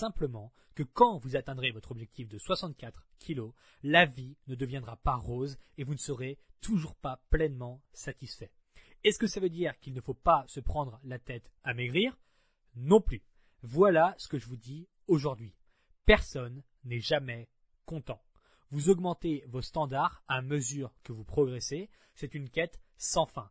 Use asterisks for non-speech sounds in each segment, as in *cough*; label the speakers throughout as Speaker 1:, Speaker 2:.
Speaker 1: simplement que quand vous atteindrez votre objectif de 64 kg, la vie ne deviendra pas rose et vous ne serez toujours pas pleinement satisfait. Est-ce que ça veut dire qu'il ne faut pas se prendre la tête à maigrir? Non plus. Voilà ce que je vous dis aujourd'hui. Personne n'est jamais content. Vous augmentez vos standards à mesure que vous progressez. C'est une quête sans fin.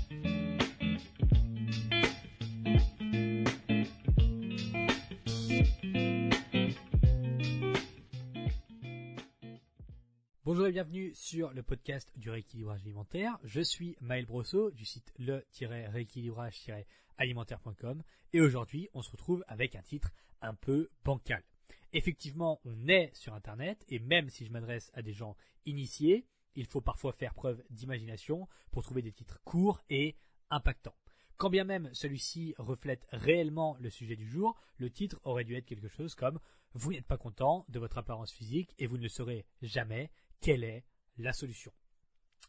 Speaker 1: Bienvenue sur le podcast du rééquilibrage alimentaire. Je suis Maël Brosseau du site le-rééquilibrage-alimentaire.com et aujourd'hui on se retrouve avec un titre un peu bancal. Effectivement, on est sur Internet et même si je m'adresse à des gens initiés, il faut parfois faire preuve d'imagination pour trouver des titres courts et impactants. Quand bien même celui-ci reflète réellement le sujet du jour, le titre aurait dû être quelque chose comme Vous n'êtes pas content de votre apparence physique et vous ne le saurez jamais quelle est la solution.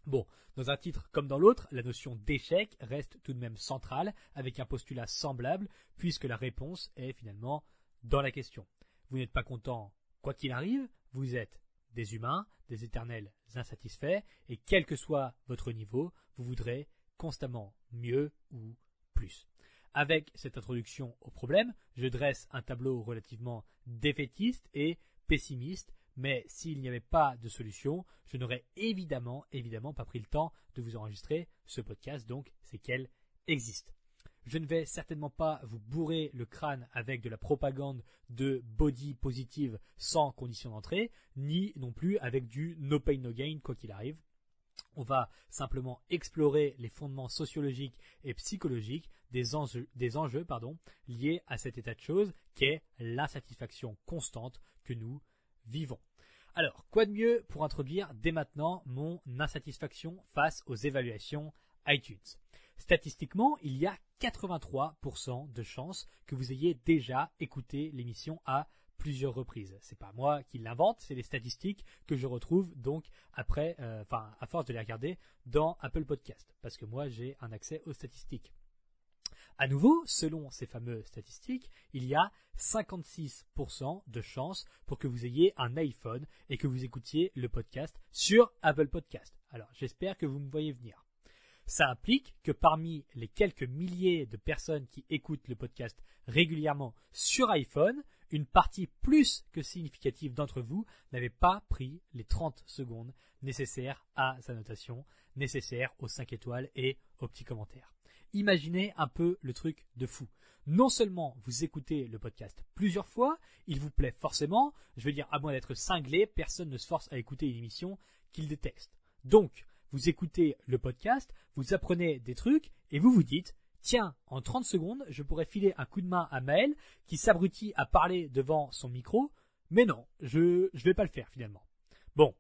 Speaker 1: Bon, dans un titre comme dans l'autre, la notion d'échec reste tout de même centrale avec un postulat semblable puisque la réponse est finalement dans la question. Vous n'êtes pas content quoi qu'il arrive, vous êtes des humains, des éternels insatisfaits et quel que soit votre niveau, vous voudrez constamment mieux ou plus. Avec cette introduction au problème, je dresse un tableau relativement défaitiste et pessimiste mais s'il n'y avait pas de solution, je n'aurais évidemment, pas pris le temps de vous enregistrer ce podcast, donc c'est qu'elle existe. Je ne vais certainement pas vous bourrer le crâne avec de la propagande de body positive sans condition d'entrée, ni non plus avec du no pain no gain quoi qu'il arrive. On va simplement explorer les fondements sociologiques et psychologiques des enjeux, liés à cet état de choses qu'est l'insatisfaction constante que nous vivons. Alors, quoi de mieux pour introduire dès maintenant mon insatisfaction face aux évaluations iTunes? Statistiquement, il y a 83% de chances que vous ayez déjà écouté l'émission à plusieurs reprises. C'est pas moi qui l'invente, c'est les statistiques que je retrouve donc après, euh, enfin à force de les regarder dans Apple Podcast, parce que moi j'ai un accès aux statistiques. À nouveau, selon ces fameuses statistiques, il y a 56% de chances pour que vous ayez un iPhone et que vous écoutiez le podcast sur Apple Podcast. Alors, j'espère que vous me voyez venir. Ça implique que parmi les quelques milliers de personnes qui écoutent le podcast régulièrement sur iPhone, une partie plus que significative d'entre vous n'avait pas pris les 30 secondes nécessaires à sa notation, nécessaires aux 5 étoiles et aux petits commentaires. Imaginez un peu le truc de fou. Non seulement vous écoutez le podcast plusieurs fois, il vous plaît forcément, je veux dire, à moins d'être cinglé, personne ne se force à écouter une émission qu'il déteste. Donc, vous écoutez le podcast, vous apprenez des trucs, et vous vous dites, tiens, en 30 secondes, je pourrais filer un coup de main à Maël, qui s'abrutit à parler devant son micro, mais non, je, je vais pas le faire finalement. Bon,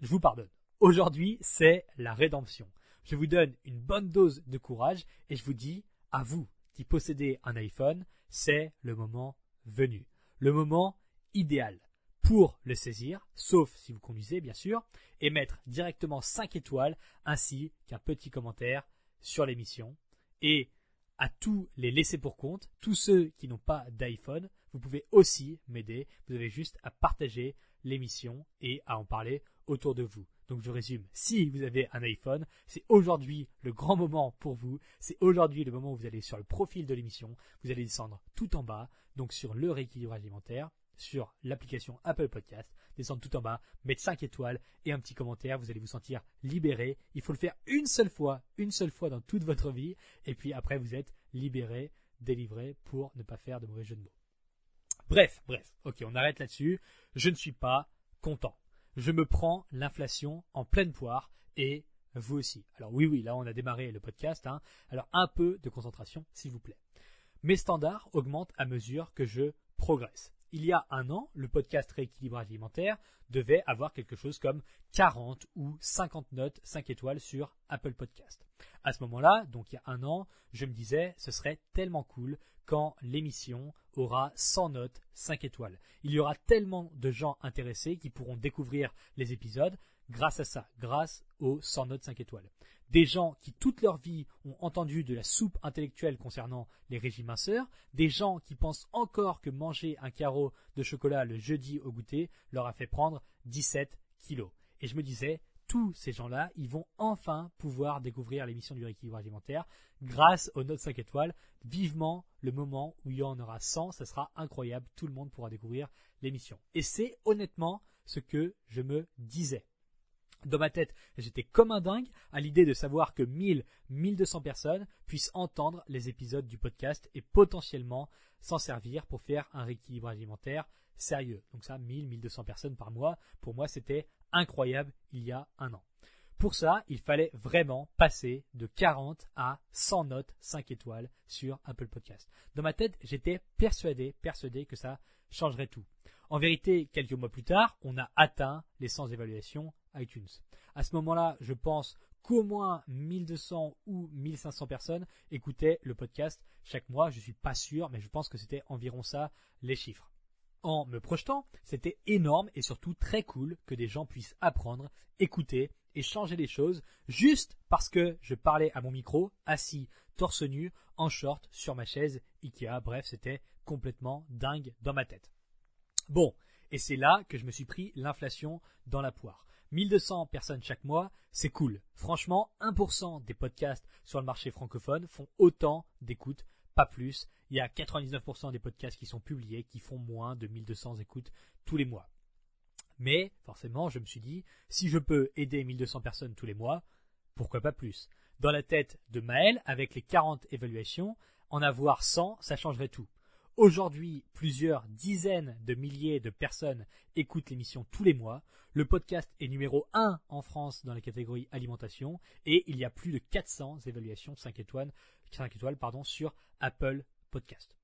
Speaker 1: je vous pardonne. Aujourd'hui, c'est la rédemption. Je vous donne une bonne dose de courage et je vous dis, à vous qui possédez un iPhone, c'est le moment venu. Le moment idéal pour le saisir, sauf si vous conduisez bien sûr, et mettre directement 5 étoiles ainsi qu'un petit commentaire sur l'émission. Et à tous les laissés pour compte, tous ceux qui n'ont pas d'iPhone, vous pouvez aussi m'aider. Vous avez juste à partager l'émission et à en parler autour de vous. Donc je résume, si vous avez un iPhone, c'est aujourd'hui le grand moment pour vous, c'est aujourd'hui le moment où vous allez sur le profil de l'émission, vous allez descendre tout en bas, donc sur le rééquilibrage alimentaire, sur l'application Apple Podcast, descendre tout en bas, mettre 5 étoiles et un petit commentaire, vous allez vous sentir libéré. Il faut le faire une seule fois, une seule fois dans toute votre vie, et puis après vous êtes libéré, délivré pour ne pas faire de mauvais jeux de mots. Bref, bref, ok, on arrête là-dessus. Je ne suis pas content je me prends l'inflation en pleine poire et vous aussi. Alors oui, oui, là on a démarré le podcast. Hein. Alors un peu de concentration, s'il vous plaît. Mes standards augmentent à mesure que je progresse. Il y a un an, le podcast Rééquilibrage alimentaire devait avoir quelque chose comme 40 ou 50 notes 5 étoiles sur Apple Podcast. À ce moment-là, donc il y a un an, je me disais, ce serait tellement cool quand l'émission aura 100 notes 5 étoiles. Il y aura tellement de gens intéressés qui pourront découvrir les épisodes grâce à ça, grâce aux 100 notes 5 étoiles. Des gens qui toute leur vie ont entendu de la soupe intellectuelle concernant les régimes minceurs, des gens qui pensent encore que manger un carreau de chocolat le jeudi au goûter leur a fait prendre 17 kilos. Et je me disais, tous ces gens-là, ils vont enfin pouvoir découvrir l'émission du rééquilibrage alimentaire grâce aux notes 5 étoiles. Vivement le moment où il y en aura 100, ça sera incroyable, tout le monde pourra découvrir l'émission. Et c'est honnêtement ce que je me disais. Dans ma tête, j'étais comme un dingue à l'idée de savoir que 1000, 1200 personnes puissent entendre les épisodes du podcast et potentiellement s'en servir pour faire un rééquilibrage alimentaire sérieux. Donc ça, 1000, 1200 personnes par mois, pour moi, c'était incroyable il y a un an. Pour ça, il fallait vraiment passer de 40 à 100 notes 5 étoiles sur Apple Podcast. Dans ma tête, j'étais persuadé, persuadé que ça changerait tout. En vérité, quelques mois plus tard, on a atteint les 100 évaluations iTunes. À ce moment-là, je pense qu'au moins 1200 ou 1500 personnes écoutaient le podcast chaque mois. Je suis pas sûr, mais je pense que c'était environ ça les chiffres. En me projetant, c'était énorme et surtout très cool que des gens puissent apprendre, écouter et changer les choses juste parce que je parlais à mon micro, assis, torse nu, en short, sur ma chaise Ikea. Bref, c'était complètement dingue dans ma tête. Bon, et c'est là que je me suis pris l'inflation dans la poire. 1200 personnes chaque mois, c'est cool. Franchement, 1% des podcasts sur le marché francophone font autant d'écoutes, pas plus. Il y a 99% des podcasts qui sont publiés qui font moins de 1200 écoutes tous les mois. Mais forcément, je me suis dit, si je peux aider 1200 personnes tous les mois, pourquoi pas plus? Dans la tête de Maël, avec les 40 évaluations, en avoir 100, ça changerait tout. Aujourd'hui, plusieurs dizaines de milliers de personnes écoutent l'émission tous les mois. Le podcast est numéro 1 en France dans la catégorie alimentation et il y a plus de 400 évaluations 5 étoiles, 5 étoiles pardon, sur Apple Podcast.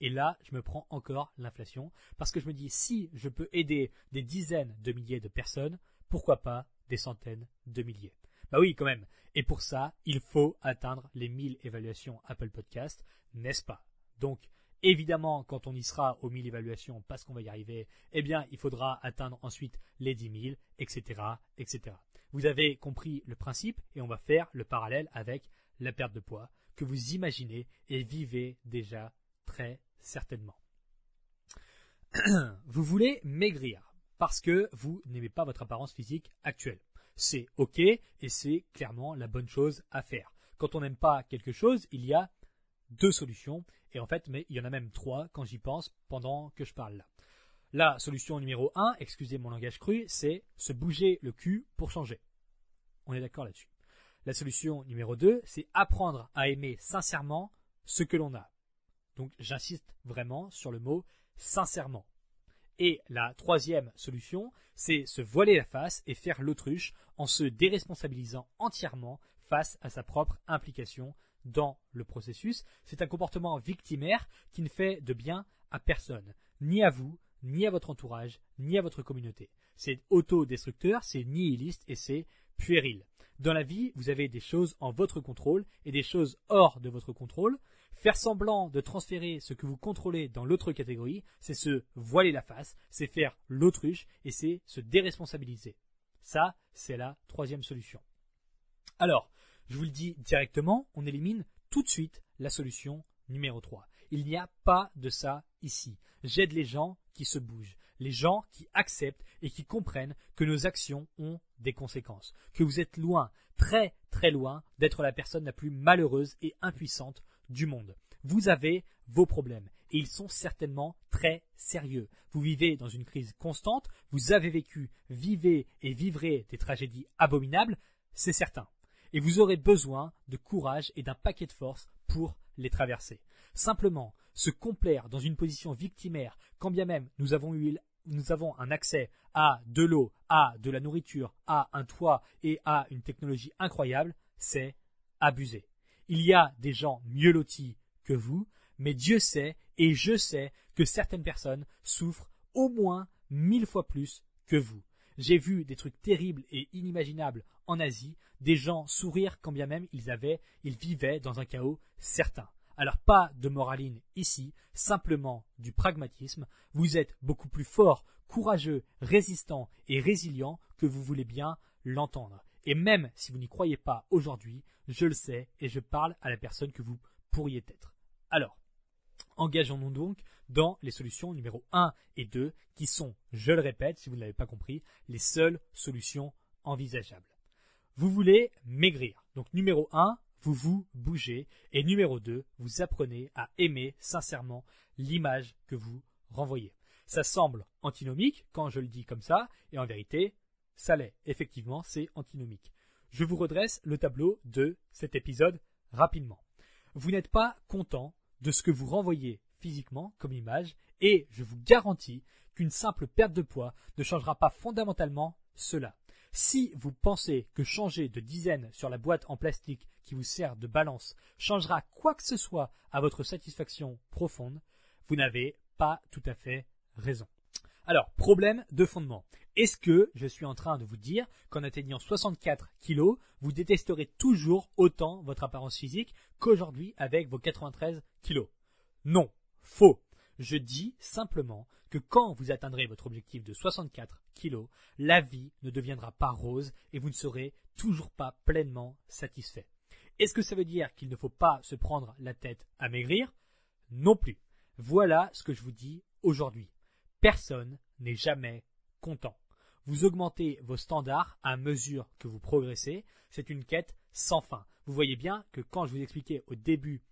Speaker 1: Et là, je me prends encore l'inflation parce que je me dis si je peux aider des dizaines de milliers de personnes, pourquoi pas des centaines de milliers? Bah oui, quand même. Et pour ça, il faut atteindre les 1000 évaluations Apple Podcast, n'est-ce pas? Donc, Évidemment, quand on y sera aux 1000 évaluations, parce qu'on va y arriver, eh bien, il faudra atteindre ensuite les 10 000, etc., etc. Vous avez compris le principe et on va faire le parallèle avec la perte de poids que vous imaginez et vivez déjà très certainement. *clears throat* vous voulez maigrir parce que vous n'aimez pas votre apparence physique actuelle. C'est ok et c'est clairement la bonne chose à faire. Quand on n'aime pas quelque chose, il y a deux solutions. Et en fait, mais il y en a même trois quand j'y pense pendant que je parle là. La solution numéro un, excusez mon langage cru, c'est se bouger le cul pour changer. On est d'accord là-dessus. La solution numéro 2, c'est apprendre à aimer sincèrement ce que l'on a. Donc j'insiste vraiment sur le mot sincèrement. Et la troisième solution, c'est se voiler la face et faire l'autruche en se déresponsabilisant entièrement face à sa propre implication dans le processus. C'est un comportement victimaire qui ne fait de bien à personne, ni à vous, ni à votre entourage, ni à votre communauté. C'est autodestructeur, c'est nihiliste et c'est puéril. Dans la vie, vous avez des choses en votre contrôle et des choses hors de votre contrôle. Faire semblant de transférer ce que vous contrôlez dans l'autre catégorie, c'est se voiler la face, c'est faire l'autruche et c'est se déresponsabiliser. Ça, c'est la troisième solution. Alors, je vous le dis directement, on élimine tout de suite la solution numéro 3. Il n'y a pas de ça ici. J'aide les gens qui se bougent, les gens qui acceptent et qui comprennent que nos actions ont des conséquences, que vous êtes loin, très très loin d'être la personne la plus malheureuse et impuissante du monde. Vous avez vos problèmes et ils sont certainement très sérieux. Vous vivez dans une crise constante, vous avez vécu, vivez et vivrez des tragédies abominables, c'est certain et vous aurez besoin de courage et d'un paquet de force pour les traverser. Simplement, se complaire dans une position victimaire, quand bien même nous avons eu nous avons un accès à de l'eau, à de la nourriture, à un toit et à une technologie incroyable, c'est abuser. Il y a des gens mieux lotis que vous, mais Dieu sait et je sais que certaines personnes souffrent au moins mille fois plus que vous. J'ai vu des trucs terribles et inimaginables en Asie, des gens sourire quand bien même ils avaient, ils vivaient dans un chaos certain. Alors pas de moraline ici, simplement du pragmatisme. Vous êtes beaucoup plus fort, courageux, résistant et résilient que vous voulez bien l'entendre. Et même si vous n'y croyez pas aujourd'hui, je le sais et je parle à la personne que vous pourriez être. Alors, engageons-nous donc dans les solutions numéro 1 et 2 qui sont, je le répète si vous ne l'avez pas compris, les seules solutions envisageables. Vous voulez maigrir. Donc numéro 1, vous vous bougez. Et numéro 2, vous apprenez à aimer sincèrement l'image que vous renvoyez. Ça semble antinomique quand je le dis comme ça, et en vérité, ça l'est. Effectivement, c'est antinomique. Je vous redresse le tableau de cet épisode rapidement. Vous n'êtes pas content de ce que vous renvoyez physiquement comme image, et je vous garantis qu'une simple perte de poids ne changera pas fondamentalement cela. Si vous pensez que changer de dizaine sur la boîte en plastique qui vous sert de balance changera quoi que ce soit à votre satisfaction profonde, vous n'avez pas tout à fait raison. Alors, problème de fondement. Est-ce que je suis en train de vous dire qu'en atteignant 64 kilos, vous détesterez toujours autant votre apparence physique qu'aujourd'hui avec vos 93 kilos Non, faux. Je dis simplement que quand vous atteindrez votre objectif de 64 kilos, la vie ne deviendra pas rose et vous ne serez toujours pas pleinement satisfait. Est-ce que ça veut dire qu'il ne faut pas se prendre la tête à maigrir? Non plus. Voilà ce que je vous dis aujourd'hui. Personne n'est jamais content. Vous augmentez vos standards à mesure que vous progressez. C'est une quête sans fin. Vous voyez bien que quand je vous expliquais au début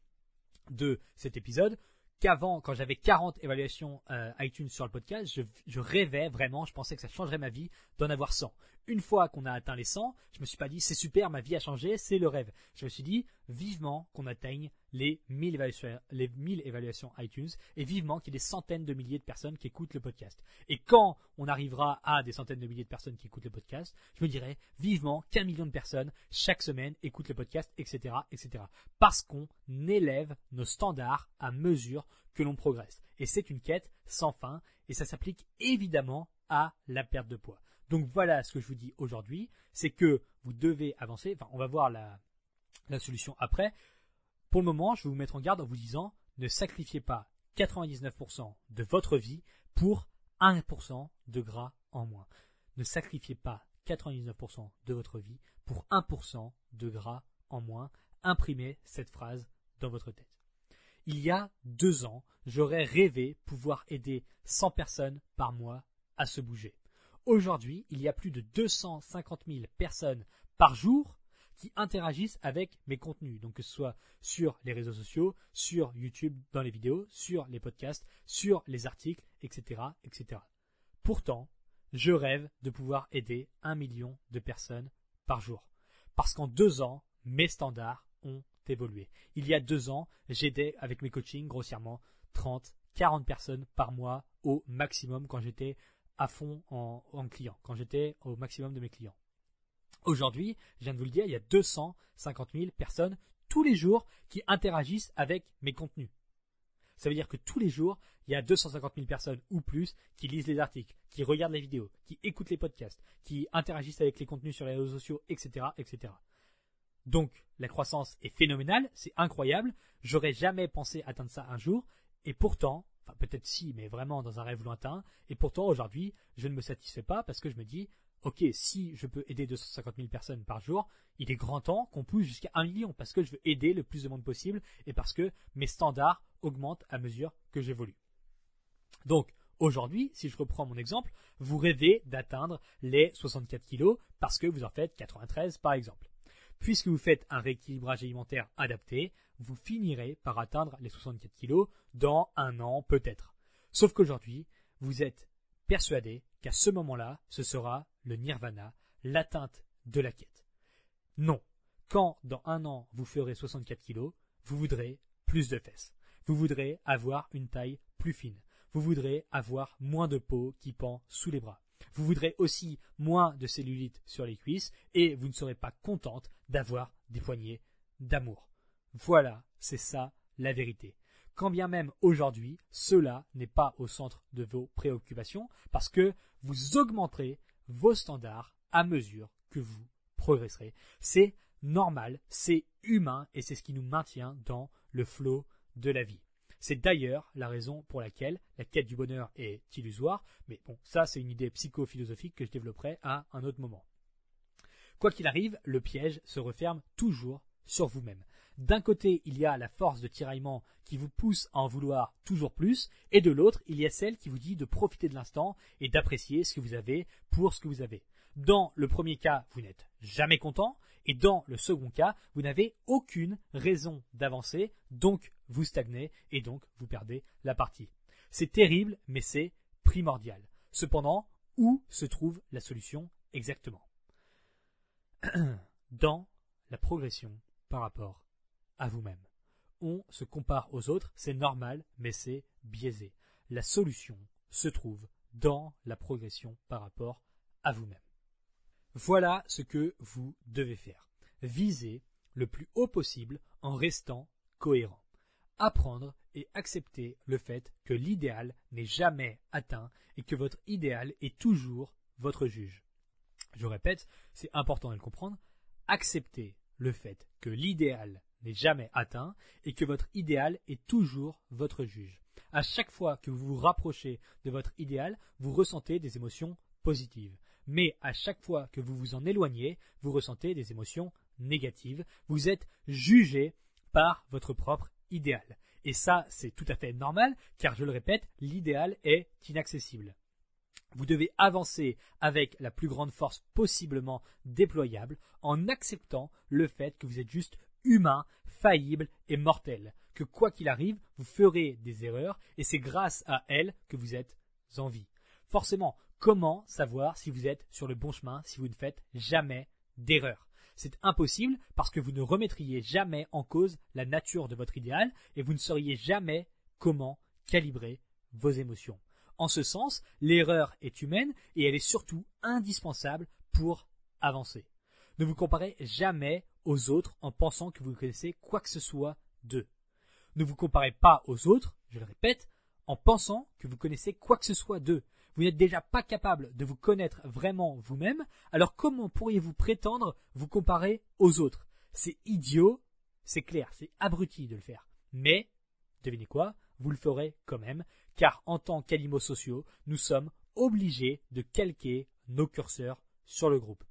Speaker 1: de cet épisode, qu'avant, quand j'avais 40 évaluations euh, iTunes sur le podcast, je, je, rêvais vraiment, je pensais que ça changerait ma vie d'en avoir 100 une fois qu'on a atteint les 100, je me suis pas dit c'est super, ma vie a changé, c'est le rêve. Je me suis dit vivement qu'on atteigne les 1000 évaluations, les 1000 évaluations iTunes et vivement qu'il y ait des centaines de milliers de personnes qui écoutent le podcast. Et quand on arrivera à des centaines de milliers de personnes qui écoutent le podcast, je me dirais vivement qu'un million de personnes chaque semaine écoutent le podcast, etc., etc. Parce qu'on élève nos standards à mesure que l'on progresse. Et c'est une quête sans fin et ça s'applique évidemment à la perte de poids. Donc voilà ce que je vous dis aujourd'hui, c'est que vous devez avancer, enfin on va voir la, solution après. Pour le moment, je vais vous mettre en garde en vous disant ne sacrifiez pas 99% de votre vie pour 1% de gras en moins. Ne sacrifiez pas 99% de votre vie pour 1% de gras en moins. Imprimez cette phrase dans votre tête. Il y a deux ans, j'aurais rêvé pouvoir aider 100 personnes par mois à se bouger. Aujourd'hui, il y a plus de 250 000 personnes par jour qui interagissent avec mes contenus, donc que ce soit sur les réseaux sociaux, sur YouTube dans les vidéos, sur les podcasts, sur les articles, etc., etc. Pourtant, je rêve de pouvoir aider un million de personnes par jour. Parce qu'en deux ans, mes standards ont évolué. Il y a deux ans, j'aidais avec mes coachings grossièrement 30, 40 personnes par mois au maximum quand j'étais à fond en, en client, quand j'étais au maximum de mes clients. Aujourd'hui, je viens de vous le dire, il y a 250 000 personnes tous les jours qui interagissent avec mes contenus. Ça veut dire que tous les jours, il y a 250 000 personnes ou plus qui lisent les articles, qui regardent les vidéos, qui écoutent les podcasts, qui interagissent avec les contenus sur les réseaux sociaux, etc., etc. Donc, la croissance est phénoménale, c'est incroyable. J'aurais jamais pensé atteindre ça un jour. Et pourtant, peut-être si, mais vraiment dans un rêve lointain. Et pourtant, aujourd'hui, je ne me satisfais pas parce que je me dis, ok, si je peux aider 250 000 personnes par jour, il est grand temps qu'on pousse jusqu'à un million parce que je veux aider le plus de monde possible et parce que mes standards augmentent à mesure que j'évolue. Donc, aujourd'hui, si je reprends mon exemple, vous rêvez d'atteindre les 64 kilos parce que vous en faites 93 par exemple. Puisque vous faites un rééquilibrage alimentaire adapté, vous finirez par atteindre les 64 kilos dans un an peut-être. Sauf qu'aujourd'hui, vous êtes persuadé qu'à ce moment-là, ce sera le nirvana, l'atteinte de la quête. Non. Quand dans un an vous ferez 64 kilos, vous voudrez plus de fesses. Vous voudrez avoir une taille plus fine. Vous voudrez avoir moins de peau qui pend sous les bras. Vous voudrez aussi moins de cellulite sur les cuisses et vous ne serez pas contente d'avoir des poignées d'amour. Voilà, c'est ça la vérité. quand bien même aujourd'hui, cela n'est pas au centre de vos préoccupations, parce que vous augmenterez vos standards à mesure que vous progresserez. C'est normal, c'est humain, et c'est ce qui nous maintient dans le flot de la vie. C'est d'ailleurs la raison pour laquelle la quête du bonheur est illusoire, mais bon, ça c'est une idée psychophilosophique que je développerai à un autre moment. Quoi qu'il arrive, le piège se referme toujours sur vous-même. D'un côté, il y a la force de tiraillement qui vous pousse à en vouloir toujours plus, et de l'autre, il y a celle qui vous dit de profiter de l'instant et d'apprécier ce que vous avez pour ce que vous avez. Dans le premier cas, vous n'êtes jamais content, et dans le second cas, vous n'avez aucune raison d'avancer, donc vous stagnez, et donc vous perdez la partie. C'est terrible, mais c'est primordial. Cependant, où se trouve la solution exactement? *clears throat* Dans la progression par rapport vous-même. On se compare aux autres, c'est normal, mais c'est biaisé. La solution se trouve dans la progression par rapport à vous-même. Voilà ce que vous devez faire. Visez le plus haut possible en restant cohérent. Apprendre et accepter le fait que l'idéal n'est jamais atteint et que votre idéal est toujours votre juge. Je répète, c'est important de le comprendre. Accepter le fait que l'idéal n'est jamais atteint et que votre idéal est toujours votre juge. À chaque fois que vous vous rapprochez de votre idéal, vous ressentez des émotions positives. Mais à chaque fois que vous vous en éloignez, vous ressentez des émotions négatives. Vous êtes jugé par votre propre idéal. Et ça, c'est tout à fait normal, car je le répète, l'idéal est inaccessible. Vous devez avancer avec la plus grande force possiblement déployable en acceptant le fait que vous êtes juste humain, faillible et mortel, que quoi qu'il arrive, vous ferez des erreurs et c'est grâce à elles que vous êtes en vie. Forcément, comment savoir si vous êtes sur le bon chemin si vous ne faites jamais d'erreur c'est impossible parce que vous ne remettriez jamais en cause la nature de votre idéal et vous ne sauriez jamais comment calibrer vos émotions. En ce sens, l'erreur est humaine et elle est surtout indispensable pour avancer. Ne vous comparez jamais aux autres en pensant que vous connaissez quoi que ce soit d'eux. Ne vous comparez pas aux autres, je le répète, en pensant que vous connaissez quoi que ce soit d'eux. Vous n'êtes déjà pas capable de vous connaître vraiment vous-même, alors comment pourriez-vous prétendre vous comparer aux autres? C'est idiot, c'est clair, c'est abruti de le faire. Mais, devinez quoi, vous le ferez quand même, car en tant qu'animaux sociaux, nous sommes obligés de calquer nos curseurs sur le groupe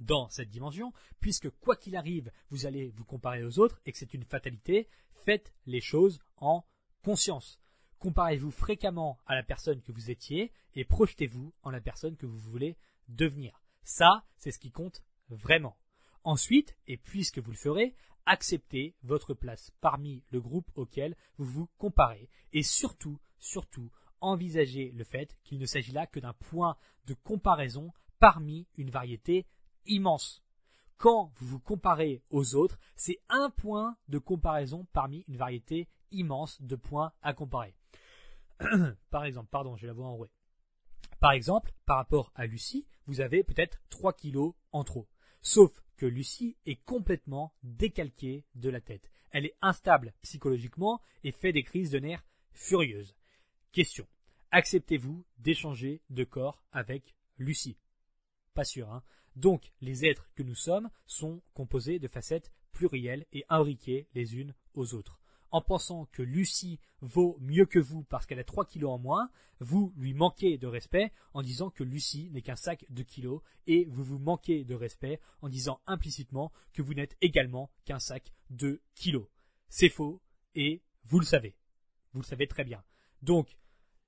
Speaker 1: dans cette dimension, puisque quoi qu'il arrive, vous allez vous comparer aux autres et que c'est une fatalité, faites les choses en conscience. Comparez-vous fréquemment à la personne que vous étiez et projetez-vous en la personne que vous voulez devenir. Ça, c'est ce qui compte vraiment. Ensuite, et puisque vous le ferez, acceptez votre place parmi le groupe auquel vous vous comparez. Et surtout, surtout, envisagez le fait qu'il ne s'agit là que d'un point de comparaison parmi une variété immense. Quand vous vous comparez aux autres, c'est un point de comparaison parmi une variété immense de points à comparer. *clears throat* par exemple, pardon, j'ai la voix enrouée. Par exemple, par rapport à Lucie, vous avez peut-être 3 kilos en trop. Sauf que Lucie est complètement décalquée de la tête. Elle est instable psychologiquement et fait des crises de nerfs furieuses. Question. Acceptez-vous d'échanger de corps avec Lucie? Pas sûr, hein donc, les êtres que nous sommes sont composés de facettes plurielles et imbriquées les unes aux autres. En pensant que Lucie vaut mieux que vous parce qu'elle a 3 kilos en moins, vous lui manquez de respect en disant que Lucie n'est qu'un sac de kilos et vous vous manquez de respect en disant implicitement que vous n'êtes également qu'un sac de kilos. C'est faux et vous le savez. Vous le savez très bien. Donc,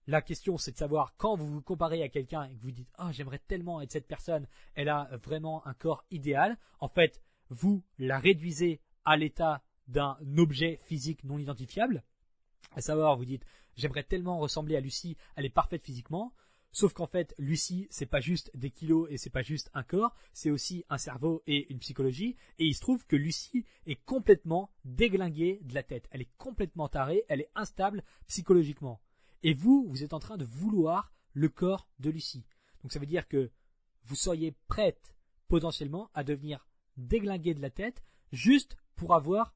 Speaker 1: la question, c'est de savoir quand vous vous comparez à quelqu'un et que vous dites Ah, j'aimerais tellement être cette personne, elle a vraiment un corps idéal. En fait, vous la réduisez à l'état d'un objet physique non identifiable. À savoir, vous dites J'aimerais tellement ressembler à Lucie, elle est parfaite physiquement. Sauf qu'en fait, Lucie, c'est pas juste des kilos et c'est pas juste un corps, c'est aussi un cerveau et une psychologie. Et il se trouve que Lucie est complètement déglinguée de la tête. Elle est complètement tarée, elle est instable psychologiquement. Et vous, vous êtes en train de vouloir le corps de Lucie. Donc ça veut dire que vous seriez prête potentiellement à devenir déglingué de la tête juste pour avoir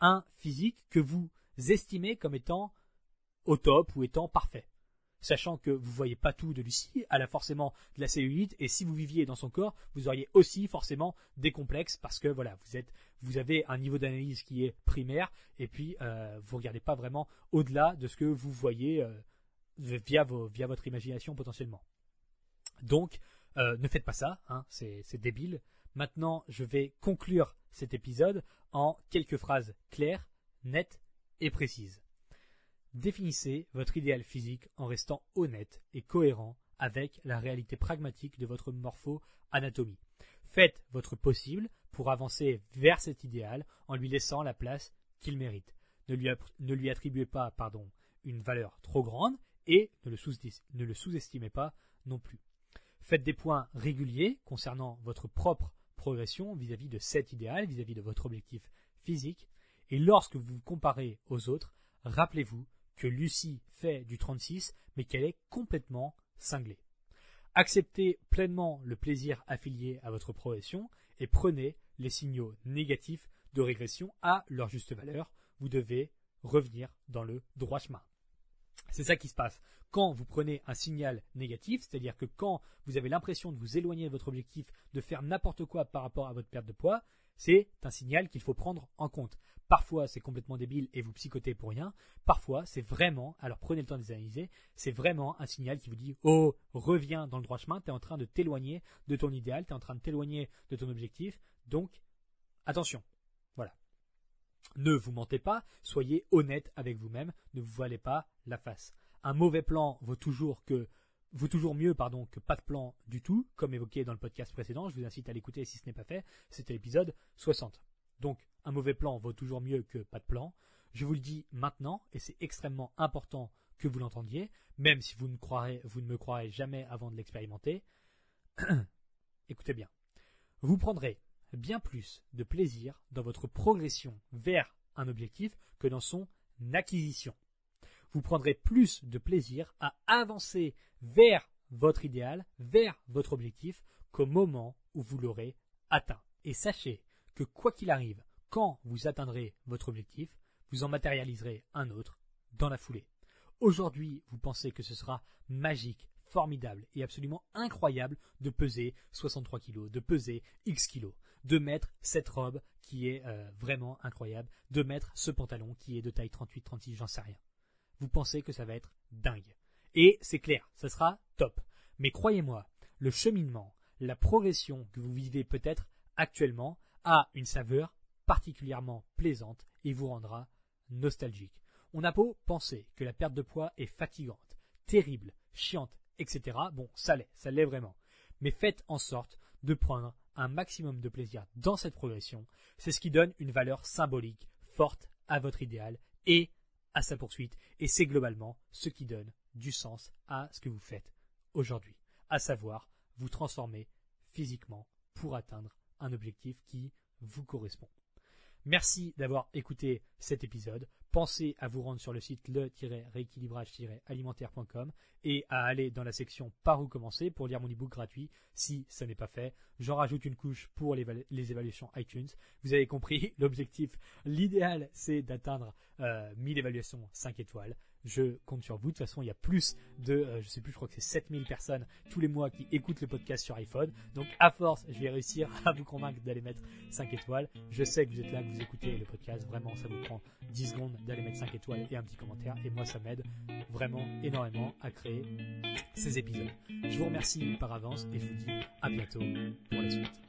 Speaker 1: un physique que vous estimer comme étant au top ou étant parfait. Sachant que vous voyez pas tout de Lucie, elle a forcément de la cellulite et si vous viviez dans son corps, vous auriez aussi forcément des complexes parce que voilà, vous êtes, vous avez un niveau d'analyse qui est primaire et puis euh, vous regardez pas vraiment au-delà de ce que vous voyez euh, via votre imagination potentiellement. Donc, euh, ne faites pas ça, hein, c'est débile. Maintenant, je vais conclure cet épisode en quelques phrases claires, nettes et précises. Définissez votre idéal physique en restant honnête et cohérent avec la réalité pragmatique de votre morpho-anatomie. Faites votre possible pour avancer vers cet idéal en lui laissant la place qu'il mérite. Ne lui, attribuez pas pardon, une valeur trop grande et ne le sous-estimez pas non plus. Faites des points réguliers concernant votre propre progression vis-à-vis de cet idéal, vis-à-vis -vis de votre objectif physique. Et lorsque vous vous comparez aux autres, rappelez-vous que Lucie fait du 36, mais qu'elle est complètement cinglée. Acceptez pleinement le plaisir affilié à votre progression et prenez les signaux négatifs de régression à leur juste valeur. Vous devez revenir dans le droit chemin. C'est ça qui se passe. Quand vous prenez un signal négatif, c'est-à-dire que quand vous avez l'impression de vous éloigner de votre objectif, de faire n'importe quoi par rapport à votre perte de poids, c'est un signal qu'il faut prendre en compte. Parfois, c'est complètement débile et vous psychotez pour rien. Parfois, c'est vraiment, alors prenez le temps de les analyser, c'est vraiment un signal qui vous dit Oh, reviens dans le droit chemin, tu es en train de t'éloigner de ton idéal, tu es en train de t'éloigner de ton objectif. Donc, attention. Ne vous mentez pas, soyez honnête avec vous-même, ne vous voilez pas la face. Un mauvais plan vaut toujours que vaut toujours mieux pardon que pas de plan du tout, comme évoqué dans le podcast précédent. Je vous incite à l'écouter si ce n'est pas fait. C'était l'épisode 60. Donc, un mauvais plan vaut toujours mieux que pas de plan. Je vous le dis maintenant, et c'est extrêmement important que vous l'entendiez, même si vous ne, vous ne me croirez jamais avant de l'expérimenter. *clears throat* Écoutez bien. Vous prendrez bien plus de plaisir dans votre progression vers un objectif que dans son acquisition. Vous prendrez plus de plaisir à avancer vers votre idéal, vers votre objectif, qu'au moment où vous l'aurez atteint. Et sachez que quoi qu'il arrive, quand vous atteindrez votre objectif, vous en matérialiserez un autre dans la foulée. Aujourd'hui, vous pensez que ce sera magique, formidable et absolument incroyable de peser 63 kg, de peser X kilos, de mettre cette robe qui est euh, vraiment incroyable, de mettre ce pantalon qui est de taille 38-36, j'en sais rien. Vous pensez que ça va être dingue. Et c'est clair, ça sera top. Mais croyez-moi, le cheminement, la progression que vous vivez peut-être actuellement a une saveur particulièrement plaisante et vous rendra nostalgique. On a beau penser que la perte de poids est fatigante, terrible, chiante, etc. Bon, ça l'est, ça l'est vraiment. Mais faites en sorte de prendre un maximum de plaisir dans cette progression. C'est ce qui donne une valeur symbolique forte à votre idéal et à sa poursuite. Et c'est globalement ce qui donne du sens à ce que vous faites aujourd'hui. À savoir, vous transformer physiquement pour atteindre un objectif qui vous correspond. Merci d'avoir écouté cet épisode. Pensez à vous rendre sur le site le-rééquilibrage-alimentaire.com et à aller dans la section par où commencer pour lire mon ebook gratuit si ça n'est pas fait. J'en rajoute une couche pour les, évaluations iTunes. Vous avez compris, *laughs* l'objectif, l'idéal, c'est d'atteindre 1000 euh, évaluations 5 étoiles je compte sur vous. De toute façon, il y a plus de, euh, je sais plus, je crois que c'est 7000 personnes tous les mois qui écoutent le podcast sur iPhone. Donc, à force, je vais réussir à vous convaincre d'aller mettre 5 étoiles. Je sais que vous êtes là, que vous écoutez le podcast. Vraiment, ça vous prend 10 secondes d'aller mettre 5 étoiles et un petit commentaire. Et moi, ça m'aide vraiment énormément à créer ces épisodes. Je vous remercie par avance et je vous dis à bientôt pour la suite.